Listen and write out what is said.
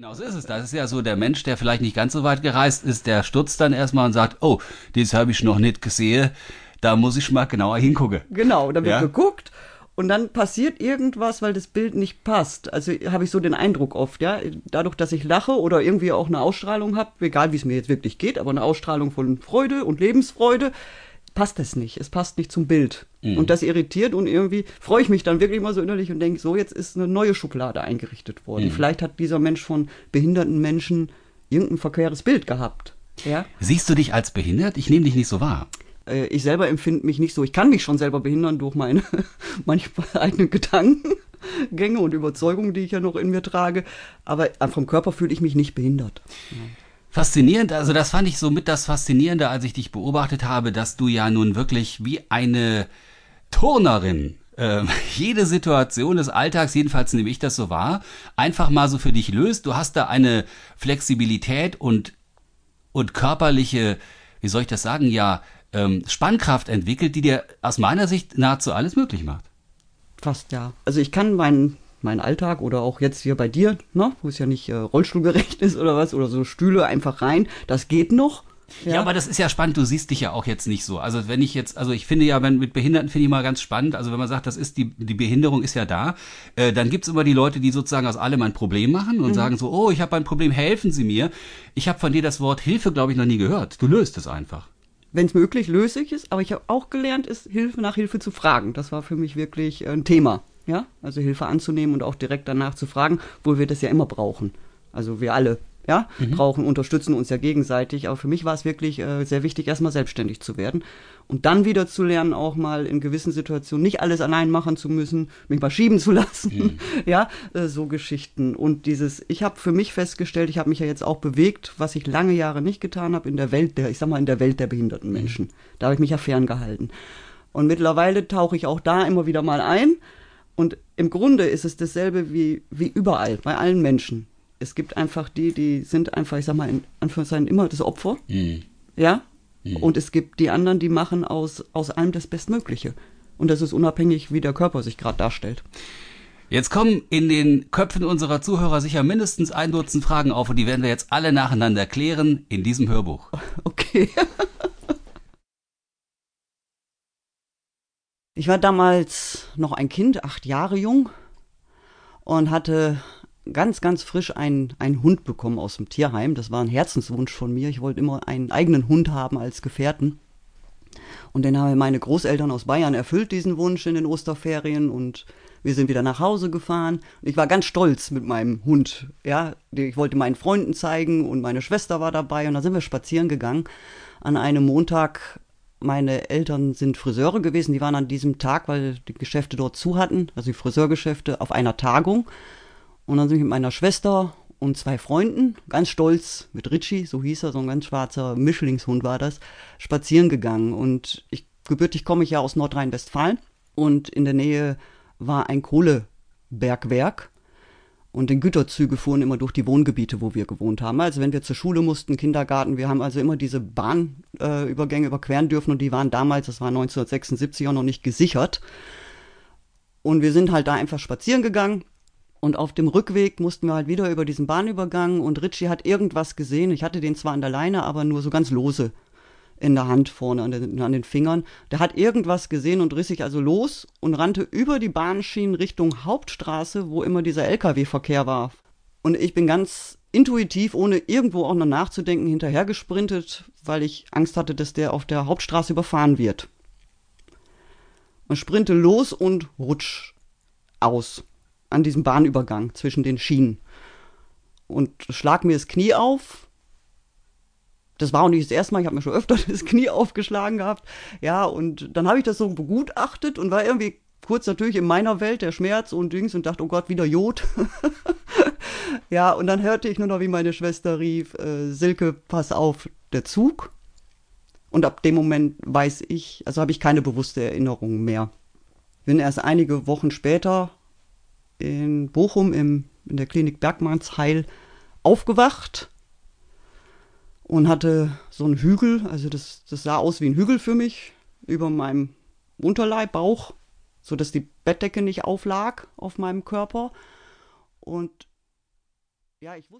genau so ist es. Das ist ja so der Mensch, der vielleicht nicht ganz so weit gereist ist, der stürzt dann erstmal und sagt, oh, das habe ich noch nicht gesehen, da muss ich mal genauer hingucken. Genau, da wird Ja. geguckt und dann passiert irgendwas, weil das Bild nicht passt. Also habe ich so den Eindruck oft, ja, dadurch, dass ich lache oder irgendwie auch eine Ausstrahlung habe, egal wie es mir jetzt wirklich geht, aber eine Ausstrahlung von Freude und Lebensfreude, passt es nicht. Es passt nicht zum Bild. Und das irritiert und irgendwie freue ich mich dann wirklich mal so innerlich und denke, so, jetzt ist eine neue Schublade eingerichtet worden. Vielleicht hat dieser Mensch von behinderten Menschen irgendein verqueres Bild gehabt. Ja. Siehst du dich als behindert? Ich nehme dich nicht so wahr. Äh, ich selber empfinde mich nicht so. Ich kann mich schon selber behindern durch meine manchmal eigenen Gedankengänge und Überzeugungen, die ich ja noch in mir trage. Aber äh, vom Körper fühle ich mich nicht behindert. Faszinierend, also das fand ich so mit das Faszinierende, als ich dich beobachtet habe, dass du ja nun wirklich wie eine Turnerin ähm, jede Situation des Alltags, jedenfalls nehme ich das so wahr, einfach mal so für dich löst. Du hast da eine Flexibilität und, und körperliche, wie soll ich das sagen, ja, ähm, Spannkraft entwickelt, die dir aus meiner Sicht nahezu alles möglich macht. Fast ja. Also ich kann meinen meinen Alltag oder auch jetzt hier bei dir, ne, wo es ja nicht äh, rollstuhlgerecht ist oder was, oder so Stühle einfach rein, das geht noch. Ja. aber das ist ja spannend. Du siehst dich ja auch jetzt nicht so. Also wenn ich jetzt, also ich finde ja, wenn mit Behinderten finde ich mal ganz spannend. Also wenn man sagt, das ist die die Behinderung ist ja da, äh, dann gibt's immer die Leute, die sozusagen aus allem ein Problem machen und sagen so, oh, ich habe ein Problem, helfen Sie mir. Ich habe von dir das Wort Hilfe, glaube ich, noch nie gehört. Du löst es einfach. wenn es möglich, löse ich es. Aber ich habe auch gelernt, ist Hilfe nach Hilfe zu fragen. Das war für mich wirklich äh, ein Thema. Ja, also Hilfe anzunehmen und auch direkt danach zu fragen, wo wir das ja immer brauchen. Also wir alle, ja, brauchen, unterstützen uns ja gegenseitig. Aber für mich war es wirklich äh, sehr wichtig, erstmal selbstständig zu werden und dann wieder zu lernen, auch mal in gewissen Situationen nicht alles allein machen zu müssen, mich mal schieben zu lassen. Ja, äh, so Geschichten. Und dieses, ich habe für mich festgestellt, ich habe mich ja jetzt auch bewegt, was ich lange Jahre nicht getan habe in der Welt der, ich sag mal, in der Welt der behinderten Menschen. Da habe ich mich ja ferngehalten. Und mittlerweile tauche ich auch da immer wieder mal ein. Und im Grunde ist es dasselbe wie, wie überall, bei allen Menschen. Es gibt einfach die, die sind einfach, ich sag mal, in Anführungszeichen immer das Opfer. Ja? Und es gibt die anderen, die machen aus, aus allem das Bestmögliche. Und das ist unabhängig, wie der Körper sich gerade darstellt. Jetzt kommen in den Köpfen unserer Zuhörer sicher mindestens ein Dutzend Fragen auf und die werden wir jetzt alle nacheinander klären in diesem Hörbuch. Okay. Ich war damals noch ein Kind, acht Jahre jung und hatte ganz, ganz frisch einen, einen Hund bekommen aus dem Tierheim. Das war ein Herzenswunsch von mir. Ich wollte immer einen eigenen Hund haben als Gefährten. Und den haben meine Großeltern aus Bayern erfüllt, diesen Wunsch in den Osterferien. Und wir sind wieder nach Hause gefahren. Ich war ganz stolz mit meinem Hund. Ja, ich wollte meinen Freunden zeigen und meine Schwester war dabei. Und da sind wir spazieren gegangen an einem Montag. Meine Eltern sind Friseure gewesen. Die waren an diesem Tag, weil die Geschäfte dort zu hatten, also die Friseurgeschäfte, auf einer Tagung. Und dann sind wir mit meiner Schwester und zwei Freunden, ganz stolz, mit Richie, so hieß er, so ein ganz schwarzer Mischlingshund war das, spazieren gegangen. Und ich, gebürtig komme ich ja aus Nordrhein-Westfalen und in der Nähe war ein Kohlebergwerk. Und die Güterzüge fuhren immer durch die Wohngebiete, wo wir gewohnt haben. Also wenn wir zur Schule mussten, Kindergarten, wir haben also immer diese Bahnübergänge äh, überqueren dürfen und die waren damals, das war 1976 auch noch nicht gesichert. Und wir sind halt da einfach spazieren gegangen und auf dem Rückweg mussten wir halt wieder über diesen Bahnübergang und Richie hat irgendwas gesehen. Ich hatte den zwar an der Leine, aber nur so ganz lose in der Hand vorne an den, an den Fingern. Der hat irgendwas gesehen und riss sich also los und rannte über die Bahnschienen Richtung Hauptstraße, wo immer dieser LKW-Verkehr war. Und ich bin ganz intuitiv, ohne irgendwo auch noch nachzudenken, hinterhergesprintet, weil ich Angst hatte, dass der auf der Hauptstraße überfahren wird. Und sprinte los und rutsch aus an diesem Bahnübergang zwischen den Schienen. Und schlag mir das Knie auf. Das war auch nicht das erste Mal, ich habe mir schon öfter das Knie aufgeschlagen gehabt. Ja, und dann habe ich das so begutachtet und war irgendwie kurz natürlich in meiner Welt der Schmerz und Dings und dachte, oh Gott, wieder Jod. ja, und dann hörte ich nur noch, wie meine Schwester rief, äh, Silke, pass auf, der Zug. Und ab dem Moment weiß ich, also habe ich keine bewusste Erinnerung mehr. Bin erst einige Wochen später in Bochum im, in der Klinik Bergmannsheil aufgewacht und hatte so einen Hügel, also das, das sah aus wie ein Hügel für mich, über meinem Unterleib, Bauch, so dass die Bettdecke nicht auflag auf meinem Körper. Und ja, ich wusste.